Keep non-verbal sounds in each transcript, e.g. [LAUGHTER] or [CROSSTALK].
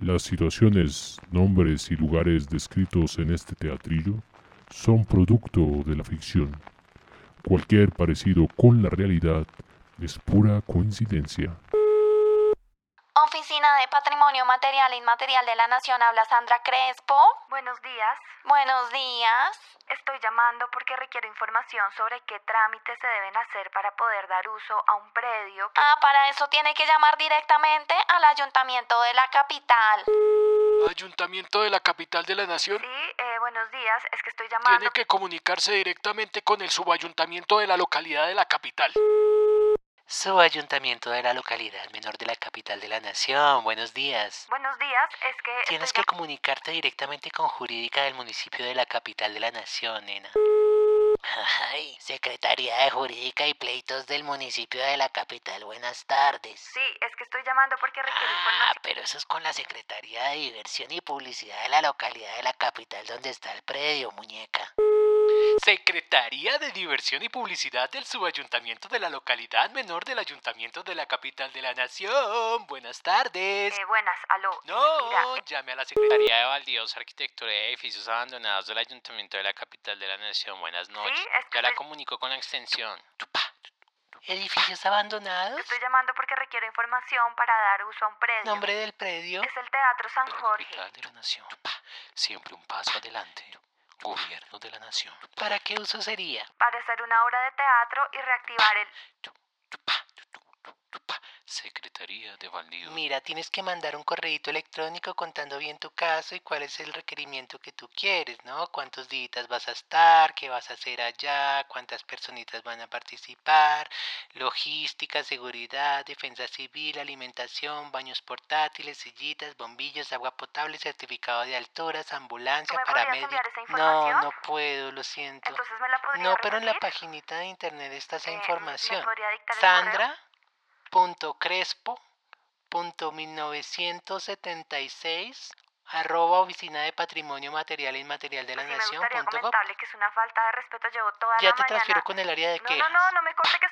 Las situaciones, nombres y lugares descritos en este teatrillo son producto de la ficción. Cualquier parecido con la realidad es pura coincidencia. Oficina de Patrimonio Material e Inmaterial de la Nación habla Sandra Crespo. Buenos días. Buenos días. Estoy llamando porque requiero información sobre qué trámites se deben hacer para poder dar uso a un predio. Que... Ah, para eso tiene que llamar directamente al Ayuntamiento de la capital. Ayuntamiento de la capital de la nación. Sí, eh, buenos días. Es que estoy llamando. Tiene que comunicarse directamente con el subayuntamiento de la localidad de la capital. Subayuntamiento de la localidad menor de la capital de la nación. Buenos días. Buenos días. Es que. Tienes que comunicarte directamente con jurídica del municipio de la capital de la nación, nena. Ay, Secretaría de Jurídica y Pleitos del municipio de la capital. Buenas tardes. Sí, es que estoy llamando porque requiero Ah, información. pero eso es con la Secretaría de Diversión y Publicidad de la localidad de la capital donde está el predio, muñeca. Secretaría de Diversión y Publicidad del Subayuntamiento de la localidad menor del Ayuntamiento de la capital de la nación. Buenas tardes. Eh, buenas, aló. No, Mira, llame a la Secretaría de Baldíos, Arquitectura y Edificios Abandonados del Ayuntamiento de la capital de la nación. Buenas noches. es que Ya la comunico con la extensión. ¿Edificios abandonados? estoy llamando porque requiero información para dar uso a un predio. ¿Nombre del predio? Es el Teatro San Jorge. capital de la nación. Siempre un paso adelante. Gobierno de la nación. ¿Para qué uso sería? Para hacer una obra de teatro y reactivar el. Secretaría de Bandidos. Mira, tienes que mandar un correíto electrónico contando bien tu caso y cuál es el requerimiento que tú quieres, ¿no? ¿Cuántos días vas a estar? ¿Qué vas a hacer allá? ¿Cuántas personitas van a participar? Logística, seguridad, defensa civil, alimentación, baños portátiles, sillitas, bombillos, agua potable, certificado de alturas, ambulancia, paramédicos. No, no puedo, lo siento. Entonces me la no, pero en la paginita de internet está esa eh, información. Sandra crespo.1976 arroba oficina de patrimonio material e inmaterial de la pues nación. Punto comentarle que es una falta de respeto, llevo toda ya la te mañana. transfiero con el área de no, quejas. No, no, no me corte que...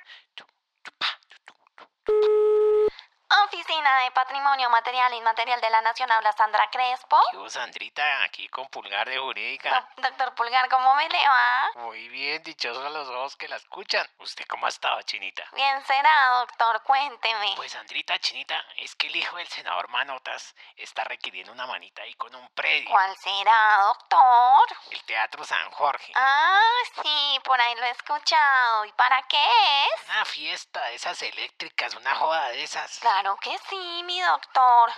Oficina de Patrimonio Material e Inmaterial de la Nación habla Sandra Crespo. Yo, Sandrita, aquí con pulgar de jurídica. Do- Doctor Pulgar, ¿cómo me le va? Muy bien, dichosos los ojos que la escuchan. ¿Usted cómo ha estado, Chinita? Bien será, doctor, cuénteme. Pues, Sandrita, Chinita, es que el hijo del senador Manotas está requiriendo una manita ahí con un predio. ¿Cuál será, doctor? El Teatro San Jorge. Ah, sí, por ahí lo he escuchado. ¿Y para qué es? Una fiesta de esas eléctricas, una joda de esas. Claro que sí, mi doctor.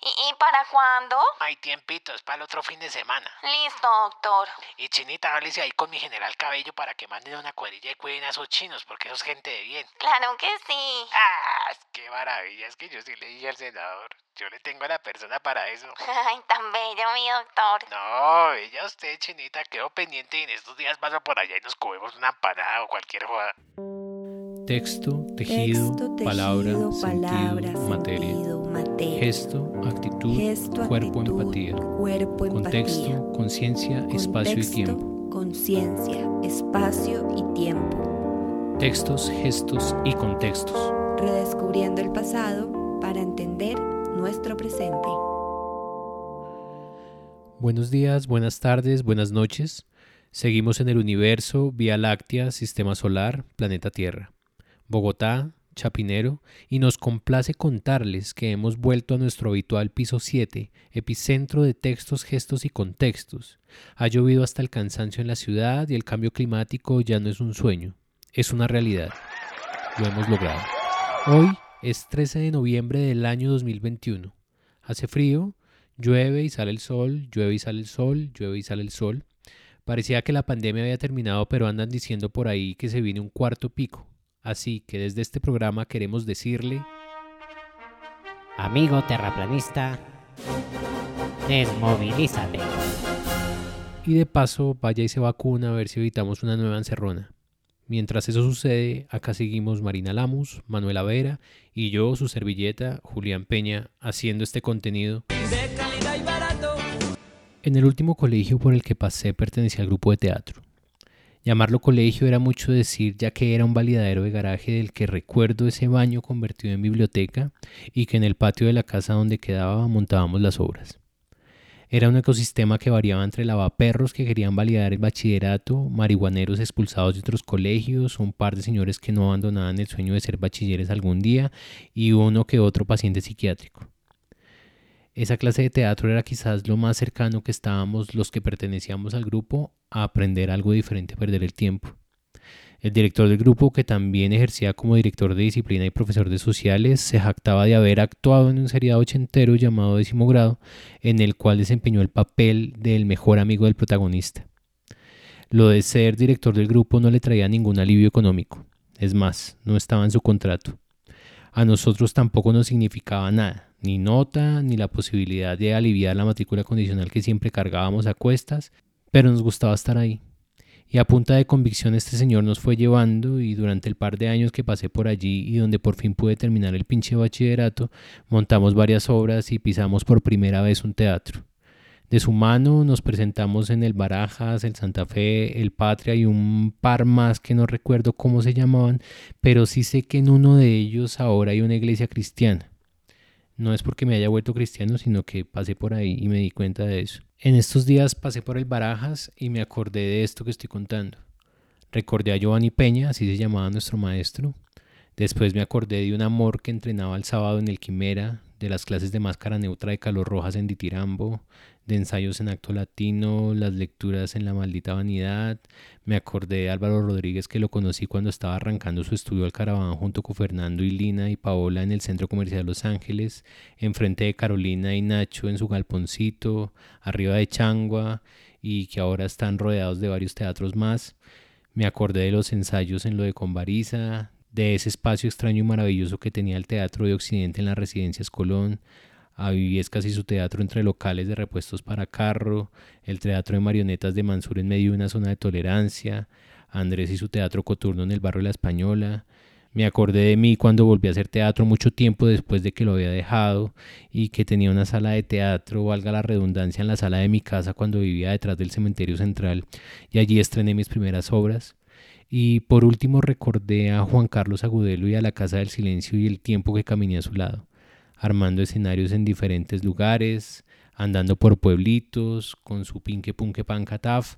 ¿Y, y para cuándo? Hay tiempito, es para el otro fin de semana. Listo, doctor. Y Chinita, háblese ahí con mi general Cabello para que manden una cuadrilla y cuiden a esos chinos, porque eso es gente de bien. Claro que sí. ¡Ah! ¡Qué maravilla! Es que yo sí le dije al senador. Yo le tengo a la persona para eso. [LAUGHS] Ay, tan bello, mi doctor. No, ella usted, Chinita, quedó pendiente y en estos días paso por allá y nos comemos una empanada o cualquier joda. Texto, tejido, Texto, tejido, palabra, palabra, sentido, materia. Gesto, actitud, Gesto, cuerpo, actitud, empatía. Cuerpo. Contexto, conciencia, espacio y tiempo. Conciencia, espacio y tiempo. Textos, gestos y contextos. Redescubriendo el pasado para entender nuestro presente. Buenos días, buenas tardes, buenas noches. Seguimos en el universo, Vía Láctea, Sistema Solar, Planeta Tierra. Bogotá, Chapinero, y nos complace contarles que hemos vuelto a nuestro habitual piso 7, epicentro de textos, gestos y contextos. Ha llovido hasta el cansancio en la ciudad y el cambio climático ya no es un sueño, es una realidad. Lo hemos logrado. Hoy es 13 de noviembre del año 2021. Hace frío, llueve y sale el sol, llueve y sale el sol, llueve y sale el sol. Parecía que la pandemia había terminado, pero andan diciendo por ahí que se viene un cuarto pico. Así que desde este programa queremos decirle, Amigo terraplanista, desmovilízate. y de paso vaya y se vacuna a ver si evitamos una nueva encerrona. Mientras eso sucede, acá seguimos Marina Lamus, Manuela Vera y yo, su servilleta, Julián Peña, haciendo este contenido. En el último colegio por el que pasé pertenecía al grupo de teatro. Llamarlo colegio era mucho decir ya que era un validadero de garaje del que recuerdo ese baño convertido en biblioteca y que en el patio de la casa donde quedaba montábamos las obras. Era un ecosistema que variaba entre lavaperros que querían validar el bachillerato, marihuaneros expulsados de otros colegios, un par de señores que no abandonaban el sueño de ser bachilleres algún día y uno que otro paciente psiquiátrico. Esa clase de teatro era quizás lo más cercano que estábamos los que pertenecíamos al grupo a aprender algo diferente a perder el tiempo. El director del grupo, que también ejercía como director de disciplina y profesor de sociales, se jactaba de haber actuado en un seriado ochentero llamado Décimo Grado, en el cual desempeñó el papel del mejor amigo del protagonista. Lo de ser director del grupo no le traía ningún alivio económico. Es más, no estaba en su contrato. A nosotros tampoco nos significaba nada, ni nota, ni la posibilidad de aliviar la matrícula condicional que siempre cargábamos a cuestas, pero nos gustaba estar ahí. Y a punta de convicción este señor nos fue llevando y durante el par de años que pasé por allí y donde por fin pude terminar el pinche bachillerato, montamos varias obras y pisamos por primera vez un teatro. De su mano nos presentamos en el Barajas, el Santa Fe, el Patria y un par más que no recuerdo cómo se llamaban, pero sí sé que en uno de ellos ahora hay una iglesia cristiana. No es porque me haya vuelto cristiano, sino que pasé por ahí y me di cuenta de eso. En estos días pasé por el Barajas y me acordé de esto que estoy contando. Recordé a Giovanni Peña, así se llamaba nuestro maestro. Después me acordé de un amor que entrenaba el sábado en el Quimera, de las clases de máscara neutra de calor rojas en Ditirambo, de ensayos en acto latino, las lecturas en La maldita vanidad. Me acordé de Álvaro Rodríguez que lo conocí cuando estaba arrancando su estudio al caraván junto con Fernando y Lina y Paola en el Centro Comercial Los Ángeles, enfrente de Carolina y Nacho en su galponcito, arriba de Changua y que ahora están rodeados de varios teatros más. Me acordé de los ensayos en lo de Convariza, de ese espacio extraño y maravilloso que tenía el Teatro de Occidente en las residencias Colón, a Viviescas y su teatro entre locales de repuestos para carro, el teatro de marionetas de Mansur en medio de una zona de tolerancia, Andrés y su teatro coturno en el barrio La Española. Me acordé de mí cuando volví a hacer teatro mucho tiempo después de que lo había dejado y que tenía una sala de teatro, valga la redundancia, en la sala de mi casa cuando vivía detrás del cementerio central y allí estrené mis primeras obras. Y por último recordé a Juan Carlos Agudelo y a la Casa del Silencio y el tiempo que caminé a su lado, armando escenarios en diferentes lugares, andando por pueblitos, con su pinque punque pan cataf,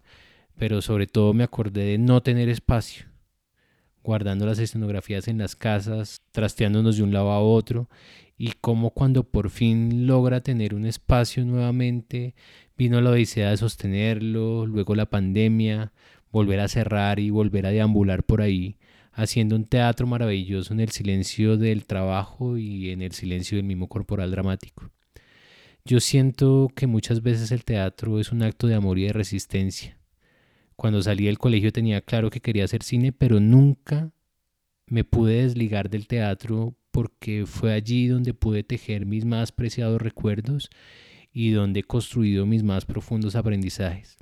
pero sobre todo me acordé de no tener espacio, guardando las escenografías en las casas, trasteándonos de un lado a otro, y cómo cuando por fin logra tener un espacio nuevamente, vino la odisea de sostenerlo, luego la pandemia, volver a cerrar y volver a deambular por ahí, haciendo un teatro maravilloso en el silencio del trabajo y en el silencio del mismo corporal dramático. Yo siento que muchas veces el teatro es un acto de amor y de resistencia. Cuando salí del colegio tenía claro que quería hacer cine, pero nunca me pude desligar del teatro porque fue allí donde pude tejer mis más preciados recuerdos y donde he construido mis más profundos aprendizajes.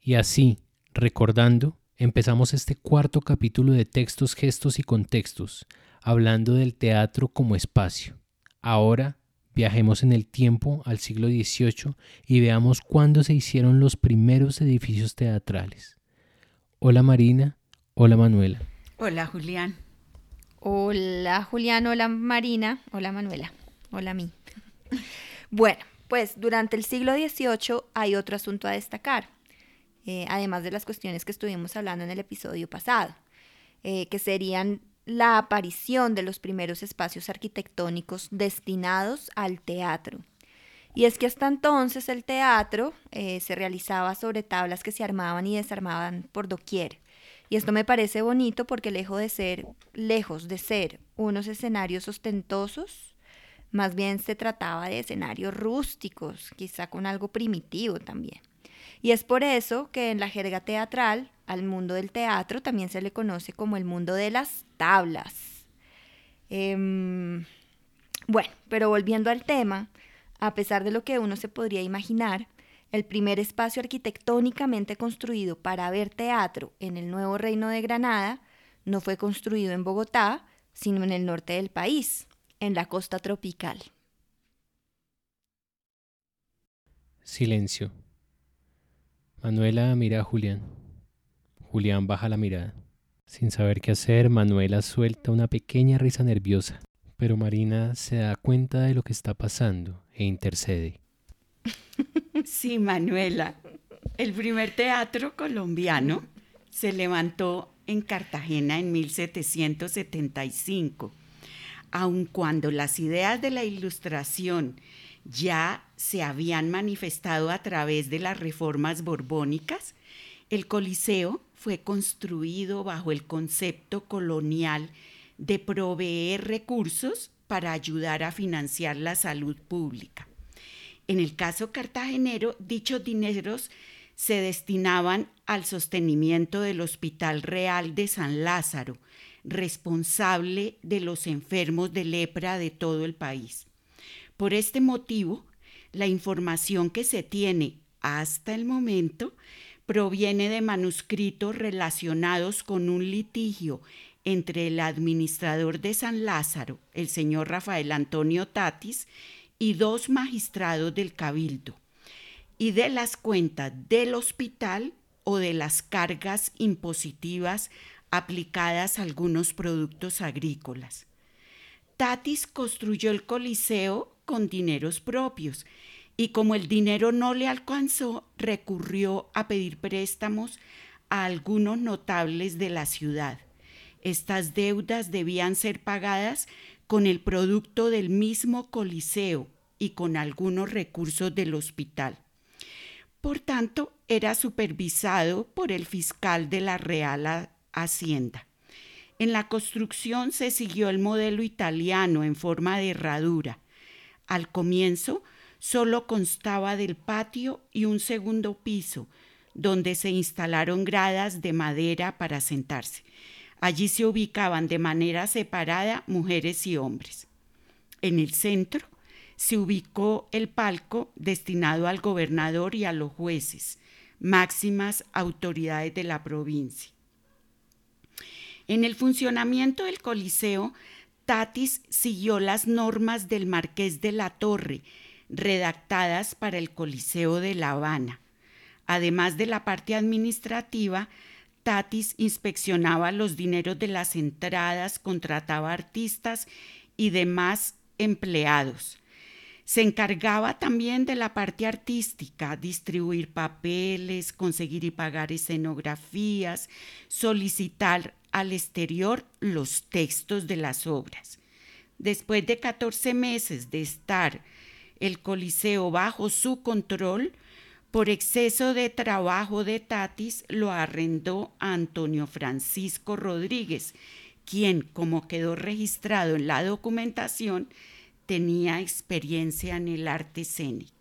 Y así, Recordando, empezamos este cuarto capítulo de textos, gestos y contextos, hablando del teatro como espacio. Ahora viajemos en el tiempo al siglo XVIII y veamos cuándo se hicieron los primeros edificios teatrales. Hola Marina, hola Manuela. Hola Julián. Hola Julián, hola Marina, hola Manuela, hola a mí. Bueno, pues durante el siglo XVIII hay otro asunto a destacar. Eh, además de las cuestiones que estuvimos hablando en el episodio pasado, eh, que serían la aparición de los primeros espacios arquitectónicos destinados al teatro. Y es que hasta entonces el teatro eh, se realizaba sobre tablas que se armaban y desarmaban por doquier. Y esto me parece bonito porque lejos de ser, lejos de ser unos escenarios ostentosos, más bien se trataba de escenarios rústicos, quizá con algo primitivo también. Y es por eso que en la jerga teatral al mundo del teatro también se le conoce como el mundo de las tablas. Em, bueno, pero volviendo al tema, a pesar de lo que uno se podría imaginar, el primer espacio arquitectónicamente construido para ver teatro en el nuevo reino de Granada no fue construido en Bogotá, sino en el norte del país, en la costa tropical. Silencio. Manuela mira a Julián. Julián baja la mirada. Sin saber qué hacer, Manuela suelta una pequeña risa nerviosa, pero Marina se da cuenta de lo que está pasando e intercede. [LAUGHS] Sí, Manuela. El primer teatro colombiano se levantó en Cartagena en 1775. Aun cuando las ideas de la ilustración ya se habían manifestado a través de las reformas borbónicas, el Coliseo fue construido bajo el concepto colonial de proveer recursos para ayudar a financiar la salud pública. En el caso cartagenero, dichos dineros se destinaban al sostenimiento del Hospital Real de San Lázaro, responsable de los enfermos de lepra de todo el país. Por este motivo, la información que se tiene hasta el momento proviene de manuscritos relacionados con un litigio entre el administrador de San Lázaro, el señor Rafael Antonio Tatis, y dos magistrados del cabildo, y de las cuentas del hospital o de las cargas impositivas aplicadas a algunos productos agrícolas. Tatis construyó el Coliseo con dineros propios y como el dinero no le alcanzó, recurrió a pedir préstamos a algunos notables de la ciudad. Estas deudas debían ser pagadas con el producto del mismo Coliseo y con algunos recursos del hospital. Por tanto, era supervisado por el fiscal de la Real Hacienda. En la construcción se siguió el modelo italiano en forma de herradura. Al comienzo solo constaba del patio y un segundo piso, donde se instalaron gradas de madera para sentarse. Allí se ubicaban de manera separada mujeres y hombres. En el centro se ubicó el palco destinado al gobernador y a los jueces, máximas autoridades de la provincia. En el funcionamiento del Coliseo, Tatis siguió las normas del Marqués de la Torre, redactadas para el Coliseo de La Habana. Además de la parte administrativa, Tatis inspeccionaba los dineros de las entradas, contrataba artistas y demás empleados. Se encargaba también de la parte artística, distribuir papeles, conseguir y pagar escenografías, solicitar al exterior los textos de las obras. Después de 14 meses de estar el Coliseo bajo su control, por exceso de trabajo de Tatis lo arrendó Antonio Francisco Rodríguez, quien, como quedó registrado en la documentación, tenía experiencia en el arte escénico.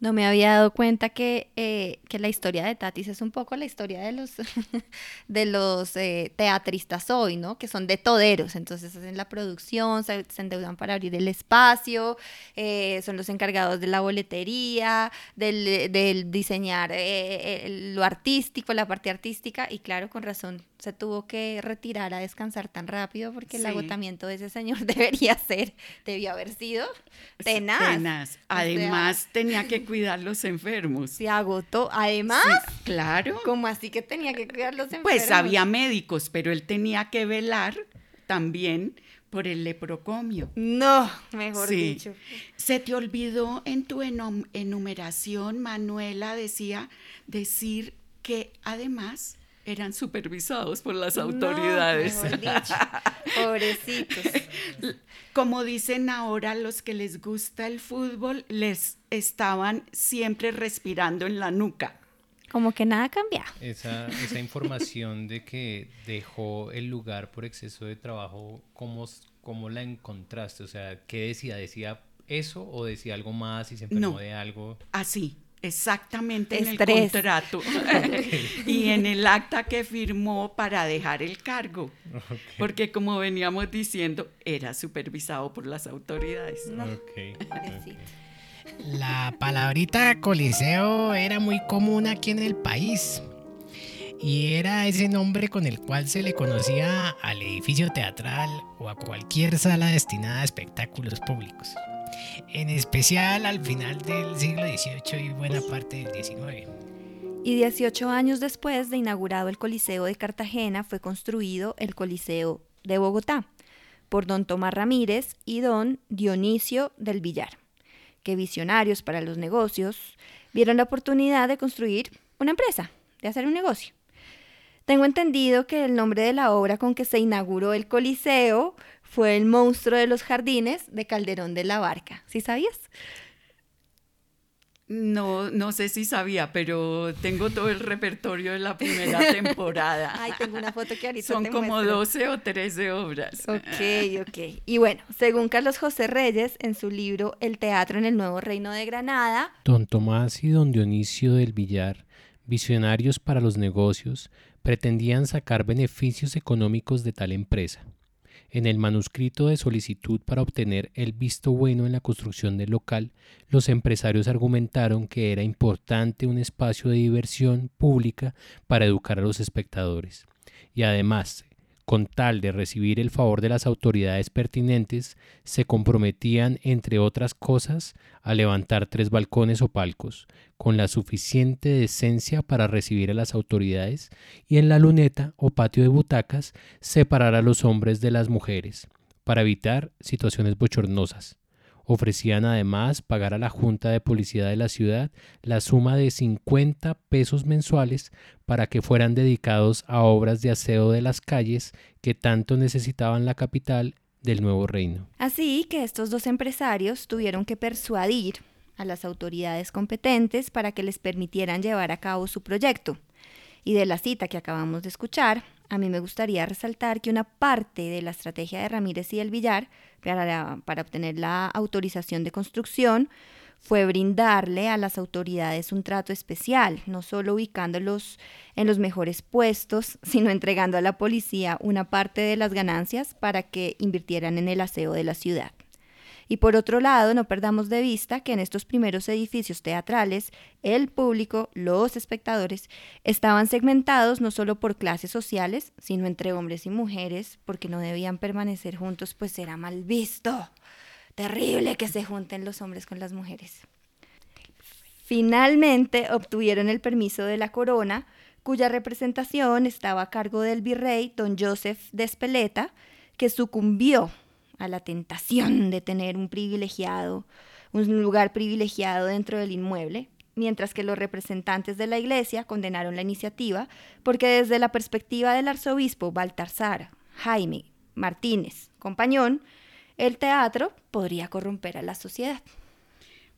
No me había dado cuenta que, eh, que, la historia de Tatis es un poco la historia de los, [LAUGHS] de los eh, teatristas hoy, ¿no? Que son de toderos, entonces hacen la producción, se, endeudan para abrir el espacio, eh, son los encargados de la boletería, del, del diseñar lo artístico, la parte artística, y claro, con razón se tuvo que retirar a descansar tan rápido porque el agotamiento de ese señor [LAUGHS] debería ser, debió haber sido tenaz. tenaz. Además, tenía que [LAUGHS] cuidar los enfermos. Se agotó. Además, claro. ¿Cómo así que tenía que cuidar los enfermos? Pues había médicos, pero él tenía que velar también por el leprocomio. No, mejor dicho. Se te olvidó en tu enumeración, Manuela decía decir que además eran supervisados por las autoridades. [LAUGHS] Pobrecitos. Como dicen ahora los que les gusta el fútbol, les estaban siempre respirando en la nuca. Como que nada cambia. Esa, esa información de que dejó el lugar por exceso de trabajo, ¿cómo, ¿cómo la encontraste? O sea, ¿qué decía? ¿Decía eso o decía algo más y se enfermó de algo? Así, Exactamente en el contrato. [LAUGHS] Y en el acta que firmó para dejar el cargo. Porque como veníamos diciendo, era supervisado por las autoridades. La palabrita coliseo era muy común aquí en el país. Y era ese nombre con el cual se le conocía al edificio teatral o a cualquier sala destinada a espectáculos públicos en especial al final del siglo XVIII y buena parte del XIX. Y 18 años después de inaugurado el Coliseo de Cartagena fue construido el Coliseo de Bogotá por don Tomás Ramírez y don Dionisio del Villar, que visionarios para los negocios vieron la oportunidad de construir una empresa, de hacer un negocio. Tengo entendido que el nombre de la obra con que se inauguró el Coliseo fue El monstruo de los jardines de Calderón de la Barca. ¿Sí sabías? No, no sé si sabía, pero tengo todo el repertorio de la primera [LAUGHS] temporada. Ay, tengo una foto que ahorita Son te como muestro. 12 o 13 obras. Ok, ok. Y bueno, según Carlos José Reyes, en su libro El teatro en el nuevo reino de Granada, Don Tomás y don Dionisio del Villar, visionarios para los negocios, pretendían sacar beneficios económicos de tal empresa. En el manuscrito de solicitud para obtener el visto bueno en la construcción del local, los empresarios argumentaron que era importante un espacio de diversión pública para educar a los espectadores. Y además, con tal de recibir el favor de las autoridades pertinentes, se comprometían, entre otras cosas, a levantar tres balcones o palcos, con la suficiente decencia para recibir a las autoridades, y en la luneta o patio de butacas separar a los hombres de las mujeres, para evitar situaciones bochornosas. Ofrecían además pagar a la Junta de Policía de la ciudad la suma de 50 pesos mensuales para que fueran dedicados a obras de aseo de las calles que tanto necesitaban la capital del nuevo reino. Así que estos dos empresarios tuvieron que persuadir a las autoridades competentes para que les permitieran llevar a cabo su proyecto. Y de la cita que acabamos de escuchar, a mí me gustaría resaltar que una parte de la estrategia de Ramírez y el Villar para, para obtener la autorización de construcción fue brindarle a las autoridades un trato especial, no solo ubicándolos en los mejores puestos, sino entregando a la policía una parte de las ganancias para que invirtieran en el aseo de la ciudad. Y por otro lado, no perdamos de vista que en estos primeros edificios teatrales, el público, los espectadores, estaban segmentados no solo por clases sociales, sino entre hombres y mujeres, porque no debían permanecer juntos, pues era mal visto. Terrible que se junten los hombres con las mujeres. Finalmente obtuvieron el permiso de la corona, cuya representación estaba a cargo del virrey don Joseph de Espeleta, que sucumbió a la tentación de tener un privilegiado, un lugar privilegiado dentro del inmueble, mientras que los representantes de la iglesia condenaron la iniciativa porque desde la perspectiva del arzobispo Baltasar Jaime Martínez Compañón, el teatro podría corromper a la sociedad.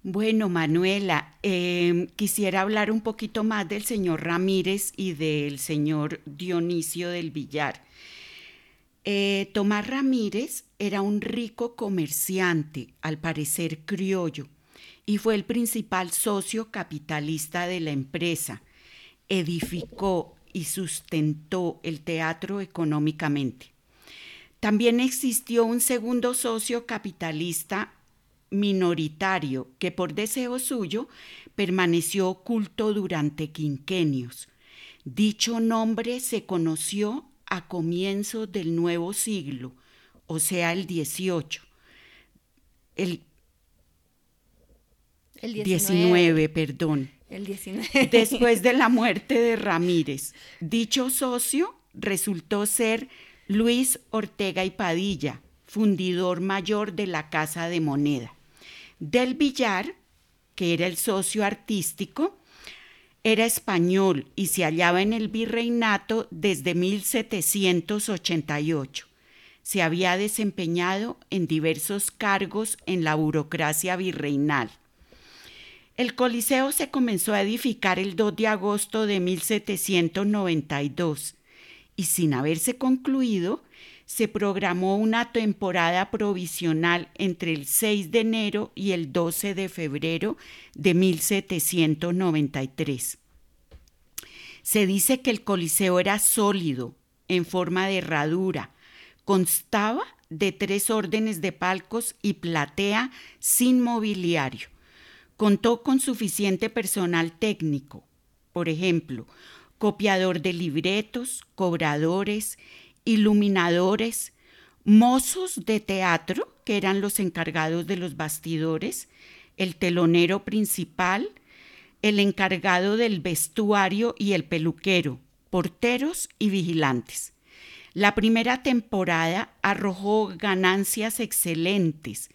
Bueno, Manuela, eh, quisiera hablar un poquito más del señor Ramírez y del señor Dionisio del Villar. Eh, Tomás Ramírez era un rico comerciante, al parecer criollo, y fue el principal socio capitalista de la empresa. Edificó y sustentó el teatro económicamente. También existió un segundo socio capitalista minoritario que por deseo suyo permaneció oculto durante quinquenios. Dicho nombre se conoció a comienzos del nuevo siglo, o sea, el 18. El, El 19, perdón. El 19. [LAUGHS] Después de la muerte de Ramírez. Dicho socio resultó ser Luis Ortega y Padilla, fundidor mayor de la Casa de Moneda. Del Villar, que era el socio artístico, era español y se hallaba en el virreinato desde 1788. Se había desempeñado en diversos cargos en la burocracia virreinal. El Coliseo se comenzó a edificar el 2 de agosto de 1792 y sin haberse concluido, se programó una temporada provisional entre el 6 de enero y el 12 de febrero de 1793. Se dice que el Coliseo era sólido, en forma de herradura, constaba de tres órdenes de palcos y platea sin mobiliario. Contó con suficiente personal técnico, por ejemplo, copiador de libretos, cobradores, iluminadores, mozos de teatro, que eran los encargados de los bastidores, el telonero principal, el encargado del vestuario y el peluquero, porteros y vigilantes. La primera temporada arrojó ganancias excelentes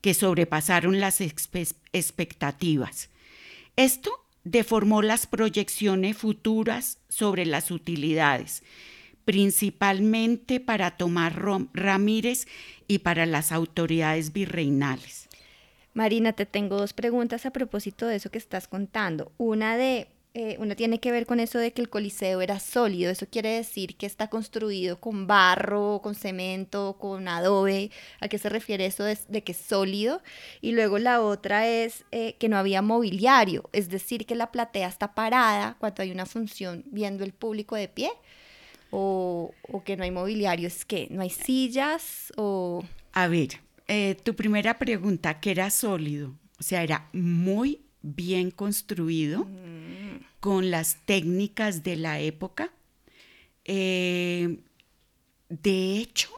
que sobrepasaron las expectativas. Esto deformó las proyecciones futuras sobre las utilidades, principalmente para Tomás Ramírez y para las autoridades virreinales. Marina, te tengo dos preguntas a propósito de eso que estás contando. Una de eh, una tiene que ver con eso de que el coliseo era sólido. Eso quiere decir que está construido con barro, con cemento, con adobe. ¿A qué se refiere eso de, que es sólido? Y luego la otra es eh, que no había mobiliario, es decir, que la platea está parada cuando hay una función viendo el público de pie. O, que no hay mobiliario, es que no hay sillas o... A ver, eh, tu primera pregunta, que era sólido, o sea, era muy bien construido, con las técnicas de la época. Eh, de hecho,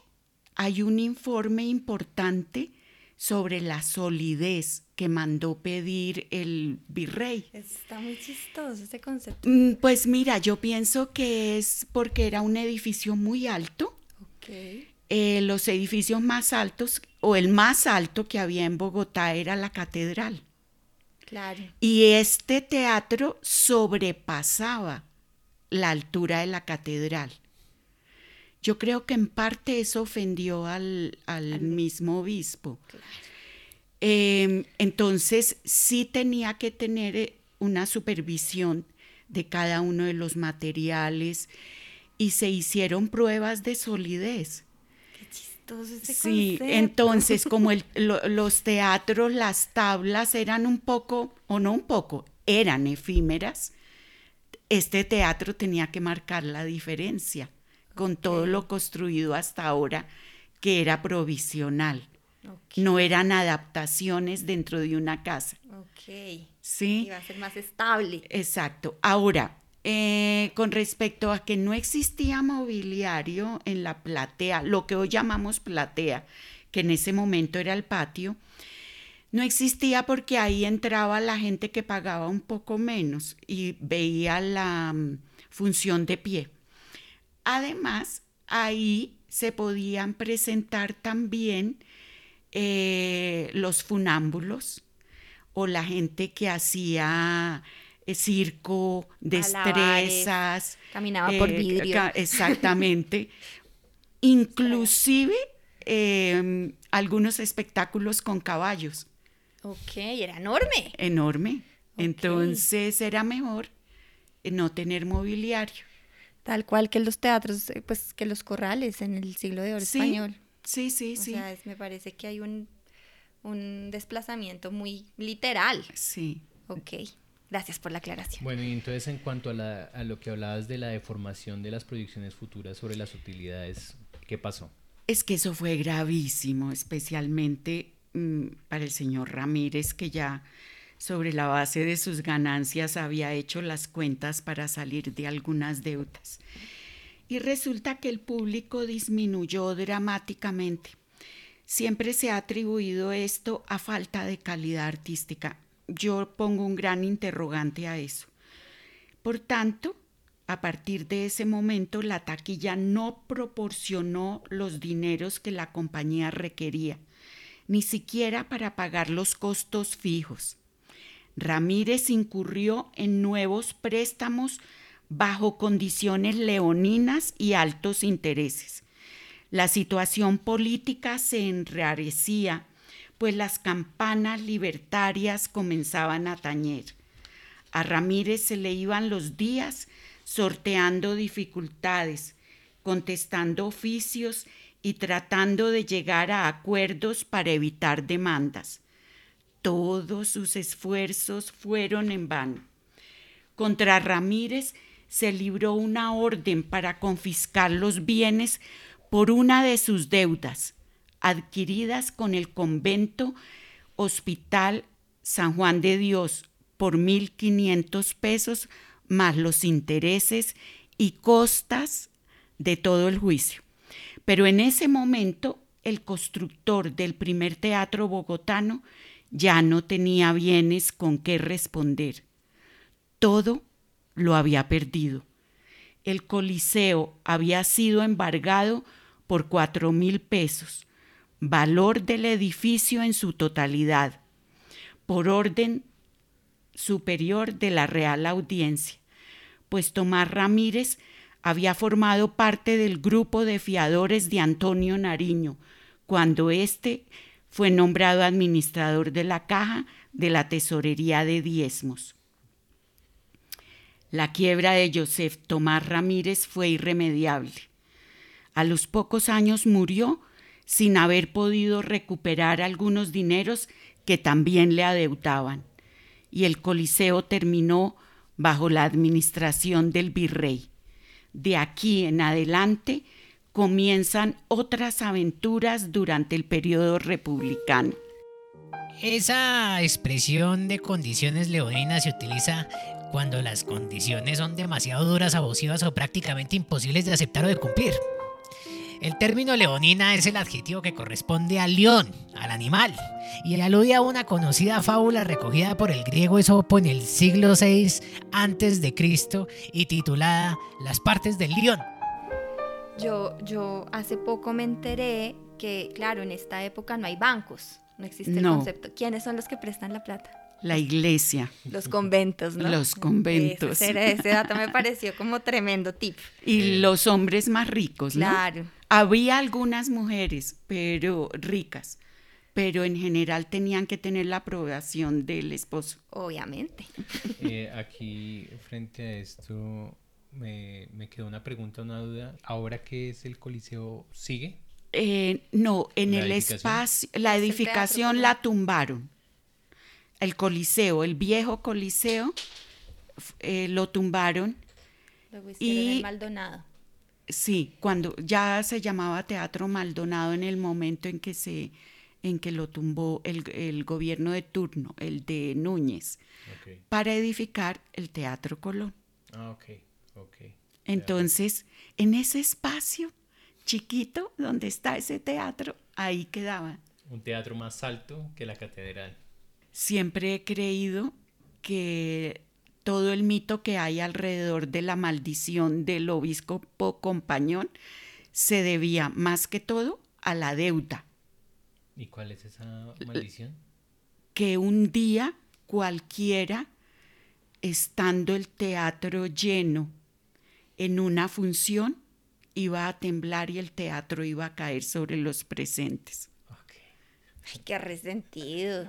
hay un informe importante sobre la solidez que mandó pedir el virrey. Está muy chistoso ese concepto. Mm, pues mira, yo pienso que es porque era un edificio muy alto. Eh, los edificios más altos, o el más alto que había en Bogotá era la catedral. Y este teatro sobrepasaba la altura de la catedral. Yo creo que en parte eso ofendió al, mismo obispo. Em, entonces sí tenía que tener eh, una supervisión de cada uno de los materiales y se hicieron pruebas de solidez. Sí, entonces como [LAUGHS] los teatros, las tablas eran un poco, o no un poco, eran efímeras, este teatro tenía que marcar la diferencia con todo lo construido hasta ahora, que era provisional. No eran adaptaciones dentro de una casa. Ok. Sí. Iba a ser más estable. Exacto. Ahora, eh, con respecto a que no existía mobiliario en la platea, lo que hoy llamamos platea, que en ese momento era el patio, no existía porque ahí entraba la gente que pagaba un poco menos y veía la mm, función de pie. Además, ahí se podían presentar también eh, los funámbulos o la gente que hacía eh, circo, destrezas. Caminaba por eh, vidrio. Exactamente. [LAUGHS] Inclusive em, algunos espectáculos con caballos. Ok, era enorme. Enorme. Entonces era mejor no tener mobiliario. Tal cual que los teatros, pues que los corrales en el siglo de oro español. Sí, sí, sí. O sea, me parece que hay un, un desplazamiento muy literal. Sí. Ok. Gracias por la aclaración. Bueno, y entonces en cuanto a, lo que hablabas de la deformación de las proyecciones futuras sobre las utilidades, ¿qué pasó? Es que eso fue gravísimo, especialmente mm, para el señor Ramírez, que ya sobre la base de sus ganancias había hecho las cuentas para salir de algunas deudas. Y resulta que el público disminuyó dramáticamente. Siempre se ha atribuido esto a falta de calidad artística yo pongo un gran interrogante a eso. Por tanto, a partir de ese momento, la taquilla no proporcionó los dineros que la compañía requería, ni siquiera para pagar los costos fijos. Ramírez incurrió en nuevos préstamos bajo condiciones leoninas y altos intereses. La situación política se enrarecía pues las campanas libertarias comenzaban a tañer. A Ramírez se le iban los días sorteando dificultades, contestando oficios y tratando de llegar a acuerdos para evitar demandas. Todos sus esfuerzos fueron en vano. Contra Ramírez se libró una orden para confiscar los bienes por una de sus deudas, adquiridas con el convento Hospital San Juan de Dios por 1.500 pesos más los intereses y costas de todo el juicio. Pero en ese momento el constructor del primer teatro bogotano ya no tenía bienes con qué responder. todo lo había perdido. El Coliseo había sido embargado por cuatro mil pesos, valor del edificio en su totalidad, por orden superior de la Real Audiencia, pues Tomás Ramírez había formado parte del grupo de fiadores de Antonio Nariño, cuando éste fue nombrado administrador de la caja de la tesorería de diezmos. La quiebra de Joseph Tomás Ramírez fue irremediable. A los pocos años murió sin haber podido recuperar algunos dineros que también le adeutaban, y el Coliseo terminó bajo la administración del virrey. De aquí en adelante comienzan otras aventuras durante el periodo republicano. Esa expresión de condiciones leoninas se utiliza cuando las condiciones son demasiado duras, abusivas o prácticamente imposibles de aceptar o de cumplir. El término leonina es el adjetivo que corresponde al león, al animal, y alude a una conocida fábula recogida por el griego Esopo en el siglo VI Cristo y titulada Las partes del león. Yo, yo hace poco me enteré que, claro, en esta época no hay bancos, no existe el No. concepto. ¿Quiénes son los que prestan la plata? La iglesia. Los conventos, ¿no? Los conventos. Ese, era- ese dato me pareció como tremendo tip. Y los hombres más ricos, ¿no? Claro. Había algunas mujeres, pero ricas, pero en general tenían que tener la aprobación del esposo. Obviamente. Eh, aquí, frente a esto, me, me quedó una pregunta, una duda. ¿Ahora qué es el Coliseo? ¿Sigue? Eh, no, en ¿La el edificación? espacio, la edificación la tumbaron. El Coliseo, el viejo Coliseo, eh, lo tumbaron. Y- el Maldonado. Sí, cuando ya se llamaba Teatro Maldonado en el momento en que se en que lo tumbó el, el gobierno de turno, el de Núñez, para edificar el Teatro Colón. Ah, ok, ok. Entonces, en ese espacio chiquito donde está ese teatro, ahí quedaba. Un teatro más alto que la catedral. Siempre he creído que todo el mito que hay alrededor de la maldición del obispo compañón se debía más que todo a la deuda, ¿Y cuál es esa maldición? que un día cualquiera, estando el teatro lleno en una función, iba a temblar y el teatro iba a caer sobre los presentes. Ay, qué resentido.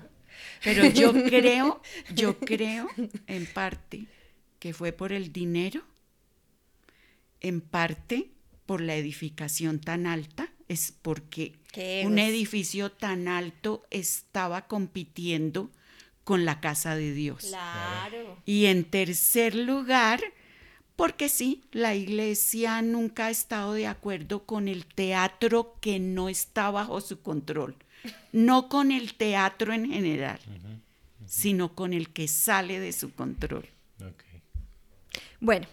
Pero yo [LAUGHS] creo, yo creo en parte que fue por el dinero, en parte por la edificación tan alta, es porque un edificio tan alto estaba compitiendo con la casa de Dios. Claro. Y en tercer lugar, porque sí, la iglesia nunca ha estado de acuerdo con el teatro que no está bajo su control. No con el teatro en general, sino con el que sale de su control. Bueno,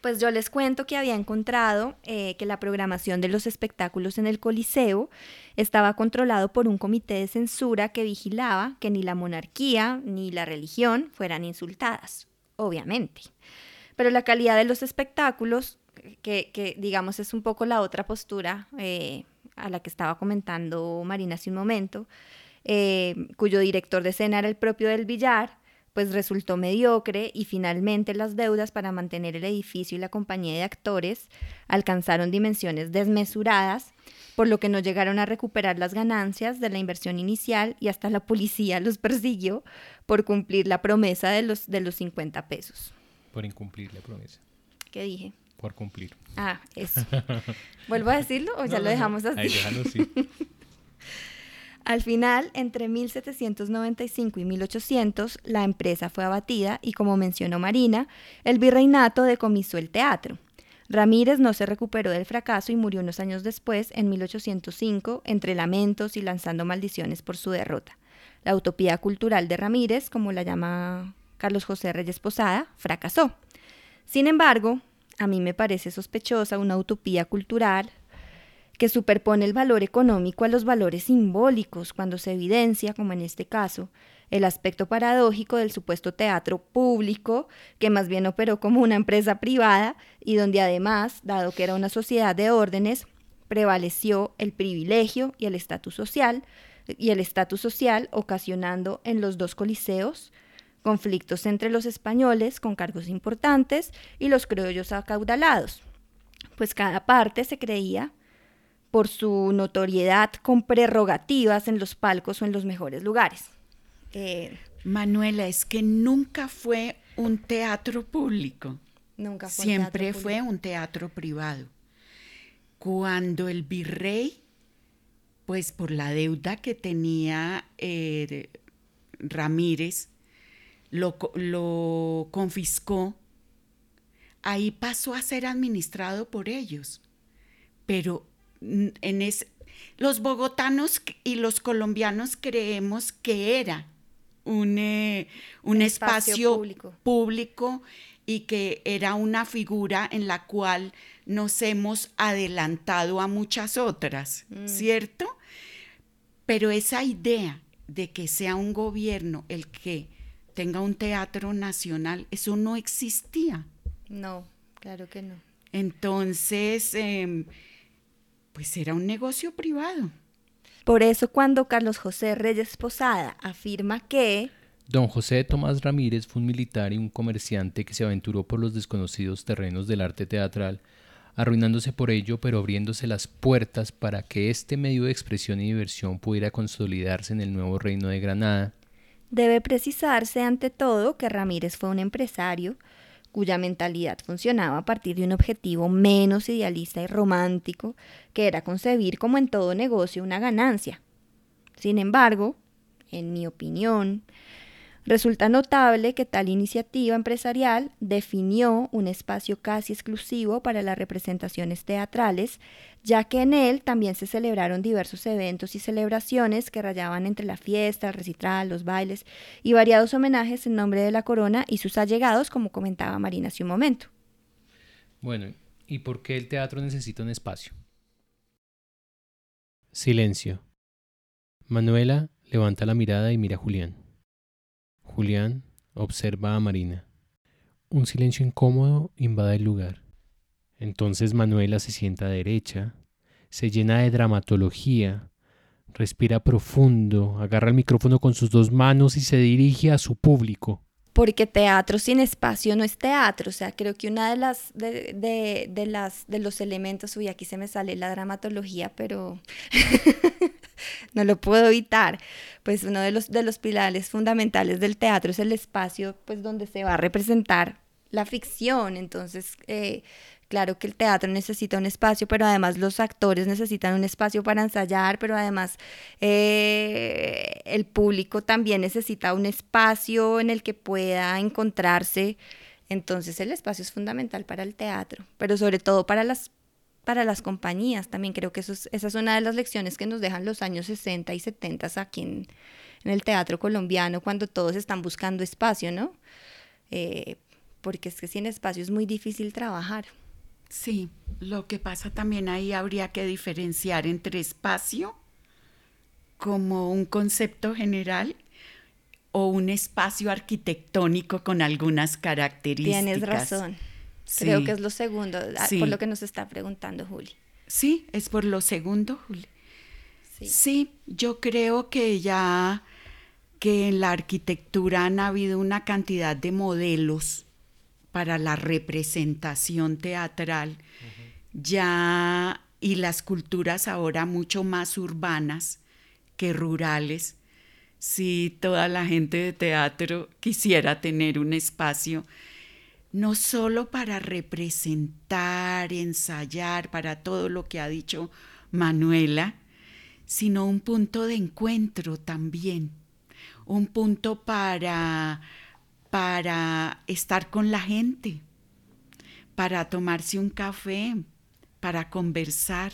pues yo les cuento que había encontrado eh, que la programación de los espectáculos en el Coliseo estaba controlado por un comité de censura que vigilaba que ni la monarquía ni la religión fueran insultadas, obviamente. Pero la calidad de los espectáculos, que, que, digamos es un poco la otra postura eh, a la que estaba comentando Marina hace un momento, eh, cuyo director de escena era el propio del Villar, pues resultó mediocre y finalmente las deudas para mantener el edificio y la compañía de actores alcanzaron dimensiones desmesuradas, por lo que no llegaron a recuperar las ganancias de la inversión inicial y hasta la policía los persiguió por cumplir la promesa de los, de los 50 pesos. Por incumplir la promesa. ¿Qué dije? Por cumplir. Ah, eso. ¿Vuelvo a decirlo o [LAUGHS] ya No, lo dejamos así? Ahí déjalo así. [LAUGHS] Al final, entre 1795 y 1800, la empresa fue abatida y, como mencionó Marina, el virreinato decomisó el teatro. Ramírez no se recuperó del fracaso y murió unos años después, en 1805, entre lamentos y lanzando maldiciones por su derrota. La utopía cultural de Ramírez, como la llama Carlos José Reyes Posada, fracasó. Sin embargo, a mí me parece sospechosa una utopía cultural que superpone el valor económico a los valores simbólicos cuando se evidencia, como en este caso, el aspecto paradójico del supuesto teatro público, que más bien operó como una empresa privada y donde además, dado que era una sociedad de órdenes, prevaleció el privilegio y el estatus social, y el estatus social ocasionando en los dos coliseos conflictos entre los españoles con cargos importantes y los criollos acaudalados, pues cada parte se creía por su notoriedad con prerrogativas en los palcos o en los mejores lugares. Eh, Manuela, es que nunca fue un teatro público. Nunca fue Siempre fue un teatro privado. Cuando el virrey, pues por la deuda que tenía eh, Ramírez, lo, lo confiscó, ahí pasó a ser administrado por ellos. Pero en ese, los bogotanos y los colombianos creemos que era un, eh, un espacio, público. y que era una figura en la cual nos hemos adelantado a muchas otras, mm. ¿cierto? Pero esa idea de que sea un gobierno el que tenga un teatro nacional, eso no existía. No, claro que no. Entonces, em, pues era un negocio privado. Por eso cuando Carlos José Reyes Posada afirma que... Don José Tomás Ramírez fue un militar y un comerciante que se aventuró por los desconocidos terrenos del arte teatral, arruinándose por ello, pero abriéndose las puertas para que este medio de expresión y diversión pudiera consolidarse en el nuevo reino de Granada. Debe precisarse ante todo que Ramírez fue un empresario, cuya mentalidad funcionaba a partir de un objetivo menos idealista y romántico, que era concebir como en todo negocio una ganancia. Sin embargo, en mi opinión, Resulta notable que tal iniciativa empresarial definió un espacio casi exclusivo para las representaciones teatrales, ya que en él también se celebraron diversos eventos y celebraciones que rayaban entre la fiesta, el recital, los bailes y variados homenajes en nombre de la corona y sus allegados, como comentaba Marina hace un momento. Bueno, ¿y por qué el teatro necesita un espacio? Silencio. Manuela levanta la mirada y mira a Julián. Julián observa a Marina. Un silencio incómodo invade el lugar. Entonces Manuela se sienta derecha, se llena de dramatología, respira profundo, agarra el micrófono con sus dos manos y se dirige a su público. Porque teatro sin espacio no es teatro. O sea, creo que una de las de, de, de las de los elementos, uy, aquí se me sale la dramatología, pero [LAUGHS] [LAUGHS] no lo puedo evitar. Pues uno de los, de los pilares fundamentales del teatro es el espacio pues, donde se va a representar la ficción. Entonces, eh, claro que el teatro necesita un espacio, pero además los actores necesitan un espacio para ensayar, pero además eh, el público también necesita un espacio en el que pueda encontrarse. Entonces el espacio es fundamental para el teatro, pero sobre todo para las para las compañías. También creo que eso esa es una de las lecciones que nos dejan los años 60 y 70 aquí en, el teatro colombiano, cuando todos están buscando espacio, ¿no? Eh, porque es que sin espacio es muy difícil trabajar. Sí, lo que pasa también ahí habría que diferenciar entre espacio como un concepto general o un espacio arquitectónico con algunas características. Tienes razón. Creo que es lo segundo, ah, por lo que nos está preguntando Juli. Sí, es por lo segundo, Juli. Sí. yo creo que ya que en la arquitectura han habido una cantidad de modelos para la representación teatral, ya y las culturas ahora mucho más urbanas que rurales. Si toda la gente de teatro quisiera tener un espacio no solo para representar, ensayar, para todo lo que ha dicho Manuela, sino un punto de encuentro también, un punto para, para estar con la gente, para tomarse un café, para conversar.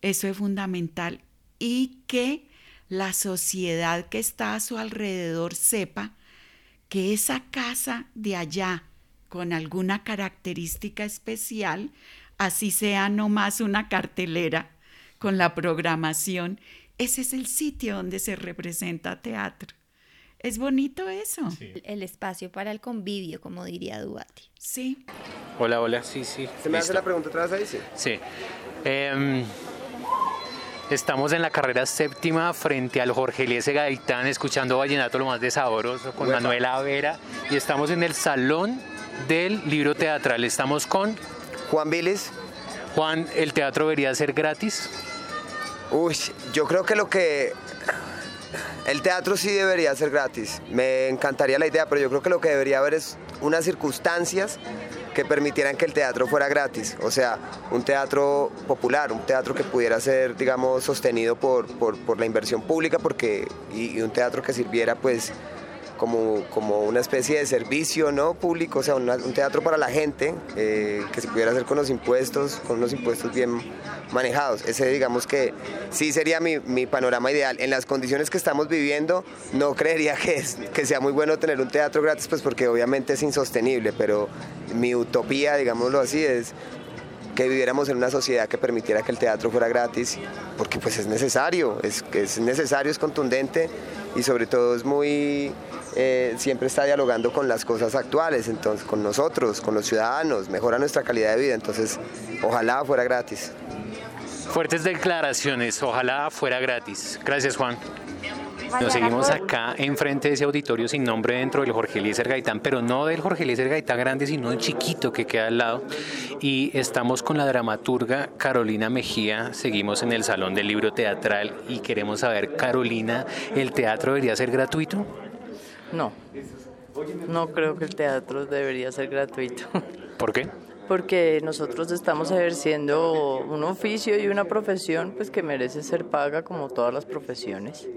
Eso es fundamental y que la sociedad que está a su alrededor sepa que esa casa de allá, con alguna característica especial, así sea no más una cartelera con la programación, ese es el sitio donde se representa teatro. Es bonito eso. El espacio para el convivio, como diría Duati. Sí. Hola, hola, sí, sí. ¿Se me hace la pregunta otra vez ahí? Sí. Sí. Em, estamos en la carrera séptima frente al Jorge Eliezer Gaitán, escuchando Vallenato lo más de sabroso con. Manuela Vera. Y estamos en el salón del libro teatral. Estamos con Juan Vilis. Juan. ¿El teatro debería ser gratis? Uy, yo creo que lo que... El teatro sí debería ser gratis. Me encantaría la idea, pero yo creo que lo que debería haber es unas circunstancias que permitieran que el teatro fuera gratis. O sea, un teatro popular, un teatro que pudiera ser, digamos, sostenido por, por, por la inversión pública porque, y, y un teatro que sirviera pues como, como una especie de servicio ¿no? público, o sea, un teatro para la gente, eh, que se pudiera hacer con los impuestos, con unos impuestos bien manejados. Ese digamos que sí sería mi, mi panorama ideal. En las condiciones que estamos viviendo, no creería que, que sea muy bueno tener un teatro gratis, pues porque obviamente es insostenible, pero mi utopía, digámoslo así, es que viviéramos en una sociedad que permitiera que el teatro fuera gratis, porque pues es necesario, es, es necesario, es contundente y sobre todo es muy, eh, siempre está dialogando con las cosas actuales, entonces con nosotros, con los ciudadanos, mejora nuestra calidad de vida, entonces ojalá fuera gratis. Fuertes declaraciones, ojalá fuera gratis. Gracias, Juan. Nos seguimos acá enfrente de ese auditorio sin nombre dentro del Jorge Eliezer Gaitán, pero no del Jorge Eliezer Gaitán grande, sino el chiquito que queda al lado. Y estamos con la dramaturga Carolina Mejía. Seguimos en el Salón del Libro Teatral y queremos saber, Carolina, ¿el teatro debería ser gratuito? No, no creo que el teatro debería ser gratuito, ¿Por qué? porque nosotros estamos ejerciendo un oficio y una profesión pues que merece ser paga como todas las profesiones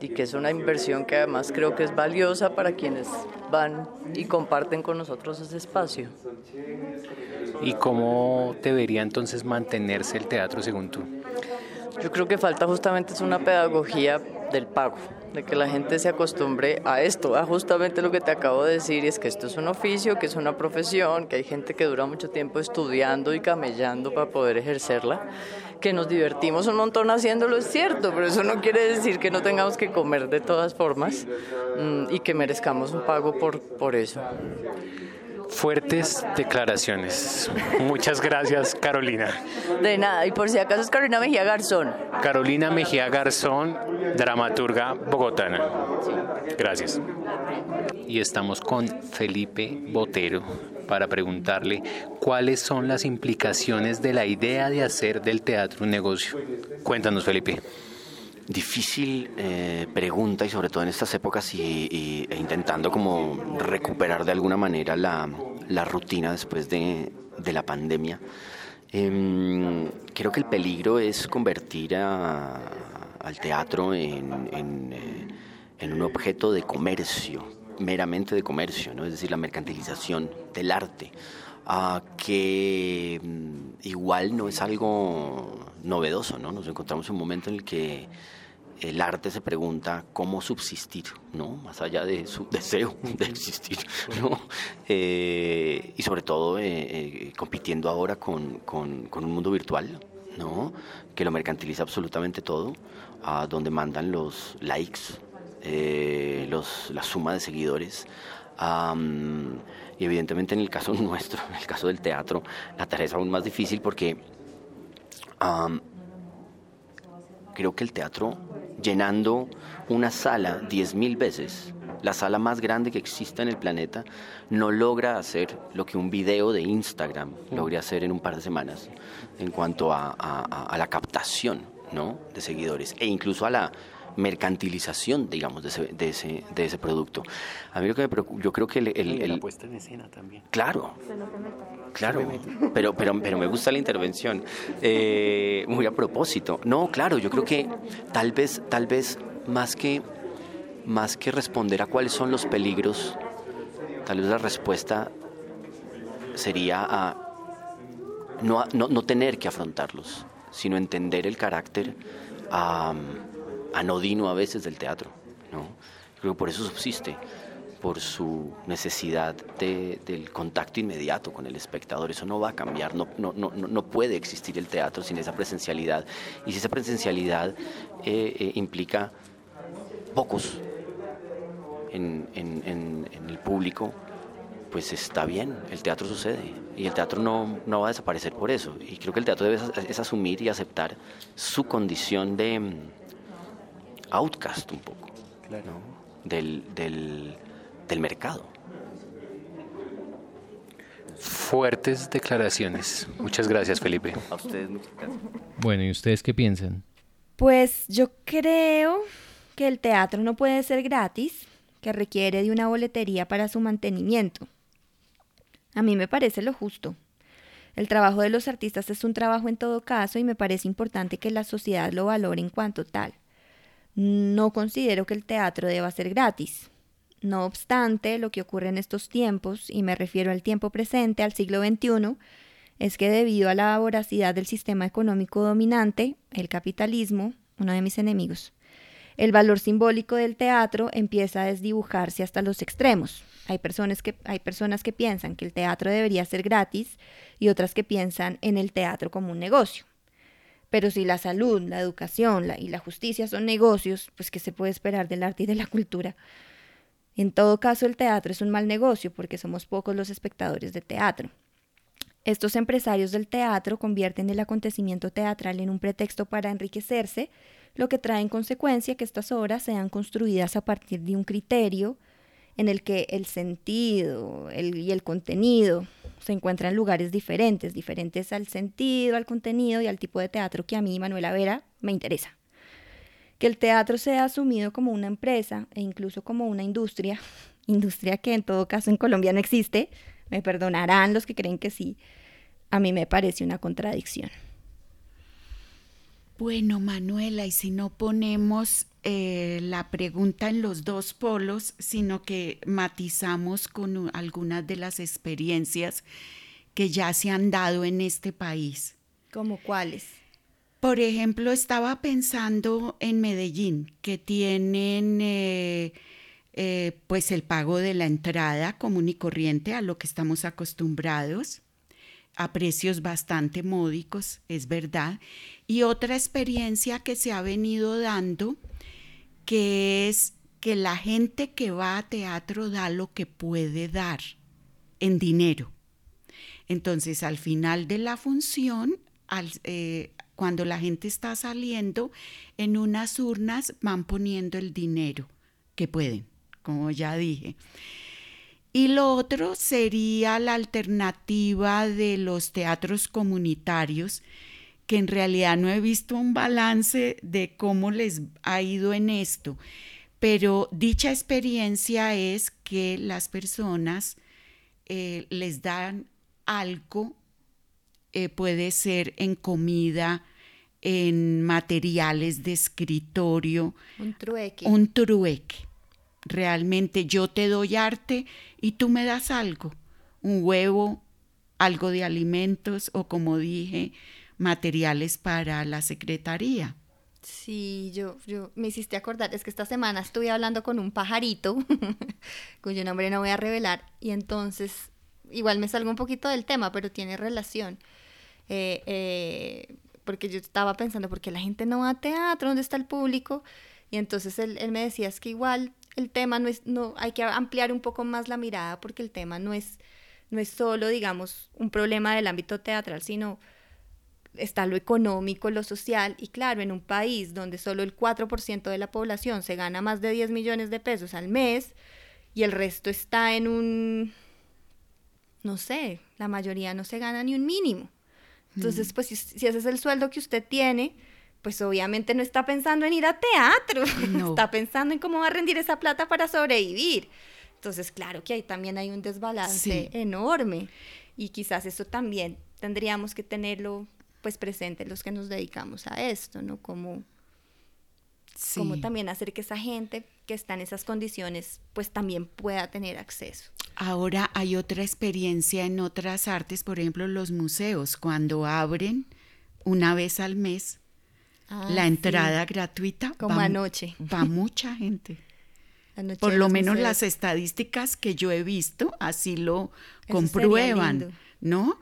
y que es una inversión que además creo que es valiosa para quienes van y comparten con nosotros ese espacio. ¿Y cómo debería entonces mantenerse el teatro según tú? Yo creo que falta justamente es una pedagogía del pago, de que la gente se acostumbre a esto, a justamente lo que te acabo de decir, es que esto es un oficio, que es una profesión, que hay gente que dura mucho tiempo estudiando y camellando para poder ejercerla, que nos divertimos un montón haciéndolo, es cierto, pero eso no quiere decir que no tengamos que comer de todas formas mm, y que merezcamos un pago por, por eso. Fuertes declaraciones. Muchas gracias, Carolina. De nada, y por si acaso es Carolina Mejía Garzón. Carolina Mejía Garzón, dramaturga bogotana. Gracias. Y estamos con Felipe Botero para preguntarle cuáles son las implicaciones de la idea de hacer del teatro un negocio. Cuéntanos, Felipe. Difícil eh, pregunta y sobre todo en estas épocas y, e intentando como recuperar de alguna manera la, la rutina después de, de la pandemia. Em, creo que el peligro es convertir a- al teatro en, eh, en un objeto de comercio, meramente de comercio, ¿no? es decir, la mercantilización del arte, que mm, igual no es algo novedoso, ¿no? Nos encontramos en un momento en el que el arte se pregunta cómo subsistir, ¿no? Más allá de su [LAUGHS] deseo de existir, ¿no? Eh, y sobre todo eh, eh, compitiendo ahora con, con- un mundo virtual, ¿no? Que lo mercantiliza absolutamente todo, a donde mandan los likes, eh, los, la suma de seguidores. am, y evidentemente en el caso [LAUGHS] nuestro, en el caso del teatro, la tarea es aún más difícil porque am, creo que el teatro llenando una sala 10.000 veces, la sala más grande que exista en el planeta, no logra hacer lo que un video de Instagram logre hacer en un par de semanas en cuanto a- a la captación ¿no? de seguidores e incluso a la mercantilización, digamos, de ese, de ese, de ese producto. A mí lo que me preocupa, yo creo que el... el- el- puesta en escena también. Claro, Claro, pero, pero, pero me gusta la intervención. Eh, muy a propósito. No, claro, yo creo que tal vez, tal vez más que, más que responder a cuáles son los peligros, tal vez la respuesta sería a no, no, no tener que afrontarlos, sino entender el carácter anodino a veces del teatro. ¿no? Creo que por eso subsiste por su necesidad de- del contacto inmediato con el espectador. Eso no va a cambiar, no, no, no, no- puede existir el teatro sin esa presencialidad. Y si esa presencialidad eh, eh, implica pocos, en, el público, pues está bien, el teatro sucede y el teatro no, no, va a desaparecer por eso. Y creo que el teatro debe es asumir y aceptar su condición de outcast un poco del, del, del mercado. Fuertes declaraciones. Muchas gracias, Felipe. A ustedes, muchas gracias. Bueno, ¿y ustedes qué piensan? Pues yo creo que el teatro no puede ser gratis, que requiere de una boletería para su mantenimiento. A mí me parece lo justo. El trabajo de los artistas es un trabajo en todo caso y me parece importante que la sociedad lo valore en cuanto tal. No considero que el teatro deba ser gratis. No obstante, lo que ocurre en estos tiempos, y me refiero al tiempo presente, al siglo XXI, es que debido a la voracidad del sistema económico dominante, el capitalismo, uno de mis enemigos, el valor simbólico del teatro empieza a desdibujarse hasta los extremos. Hay personas que, hay personas que piensan que el teatro debería ser gratis y otras que piensan en el teatro como un negocio. Pero si la salud, la educación y la justicia son negocios, pues ¿qué se puede esperar del arte y de la cultura? En todo caso, el teatro es un mal negocio porque somos pocos los espectadores de teatro. Estos empresarios del teatro convierten el acontecimiento teatral en un pretexto para enriquecerse, lo que trae en consecuencia que estas obras sean construidas a partir de un criterio en el que el sentido y el contenido se encuentran en lugares diferentes, diferentes al sentido, al contenido y al tipo de teatro que a mí, Manuela Vera, me interesa que el teatro sea asumido como una empresa e incluso como una industria, [LAUGHS] industria que en todo caso en Colombia no existe, me perdonarán los que creen que sí, a mí me parece una contradicción. Bueno, Manuela, y si no ponemos eh, la pregunta en los dos polos, sino que matizamos con algunas de las experiencias que ya se han dado en este país. ¿Como cuáles? Por ejemplo, estaba pensando en Medellín, que tienen eh, eh, pues el pago de la entrada común y corriente a lo que estamos acostumbrados, a precios bastante módicos, es verdad. Y otra experiencia que se ha venido dando, que es que la gente que va a teatro da lo que puede dar en dinero. Entonces, al final de la función, eh, cuando la gente está saliendo, en unas urnas van poniendo el dinero que pueden, como ya dije. Y lo otro sería la alternativa de los teatros comunitarios, que en realidad no he visto un balance de cómo les ha ido en esto, pero dicha experiencia es que las personas eh, les dan algo eh, puede ser en comida, en materiales de escritorio. Un trueque. Un trueque. Realmente yo te doy arte y tú me das algo, un huevo, algo de alimentos o como dije, materiales para la secretaría. Sí, yo, yo me hiciste acordar, es que esta semana estuve hablando con un pajarito, [LAUGHS] cuyo nombre no voy a revelar, y entonces igual me salgo un poquito del tema, pero tiene relación. Eh, eh, porque yo estaba pensando, ¿por qué la gente no va a teatro? ¿Dónde está el público? Y entonces él, me decía, es que igual el tema no es, no, hay que ampliar un poco más la mirada porque el tema no es, no es solo, digamos, un problema del ámbito teatral, sino está lo económico, lo social, y claro, en un país donde solo el 4% de la población se gana más de 10 millones de pesos al mes y el resto está en un, no sé, la mayoría no se gana ni un mínimo. Entonces, pues si, ese es el sueldo que usted tiene, pues obviamente no está pensando en ir a teatro, [LAUGHS] está pensando en cómo va a rendir esa plata para sobrevivir. Entonces, claro que ahí también hay un desbalance enorme y quizás eso también tendríamos que tenerlo pues presente los que nos dedicamos a esto, ¿no? Como, como también hacer que esa gente que está en esas condiciones pues también pueda tener acceso. Ahora hay otra experiencia en otras artes, por ejemplo, los museos, cuando abren una vez al mes ah, la entrada gratuita. Como anoche. Va [LAUGHS] mucha gente. por lo menos las estadísticas que yo he visto así lo comprueban, ¿no?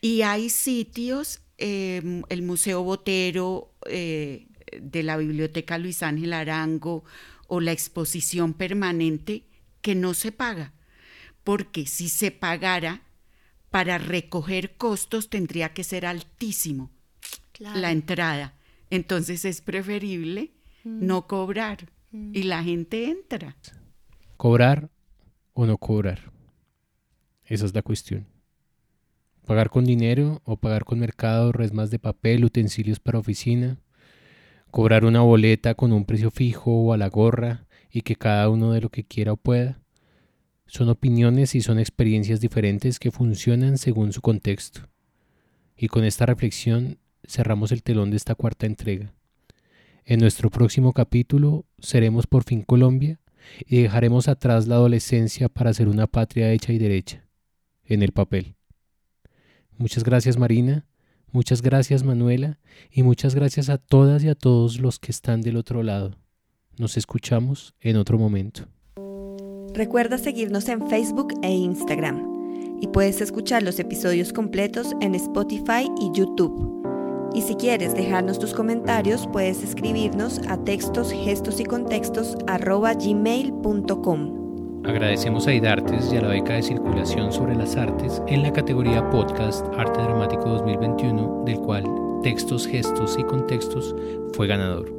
Y hay sitios, em, el Museo Botero eh, de la Biblioteca Luis Ángel Arango o la exposición permanente que no se paga, porque si se pagara, para recoger costos tendría que ser altísimo la entrada. Entonces es preferible Mm. no cobrar y la gente entra. ¿Cobrar o no cobrar? Esa es la cuestión. ¿Pagar con dinero o pagar con mercado, resmas de papel, utensilios para oficina? ¿Cobrar una boleta con un precio fijo o a la gorra y que cada uno de lo que quiera o pueda? Son opiniones y son experiencias diferentes que funcionan según su contexto. Y con esta reflexión cerramos el telón de esta cuarta entrega. En nuestro próximo capítulo seremos por fin Colombia y dejaremos atrás la adolescencia para ser una patria hecha y derecha, en el papel. Muchas gracias Marina, muchas gracias Manuela y muchas gracias a todas y a todos los que están del otro lado. Nos escuchamos en otro momento. Recuerda seguirnos en Facebook e Instagram y puedes escuchar los episodios completos en Spotify y YouTube. Y si quieres dejarnos tus comentarios, puedes escribirnos a textos, gestos y contextos gmail.com. Agradecemos a IDARTES y a la beca de circulación sobre las artes en la categoría Podcast Arte Dramático 2021, del cual Textos, Gestos y Contextos fue ganador.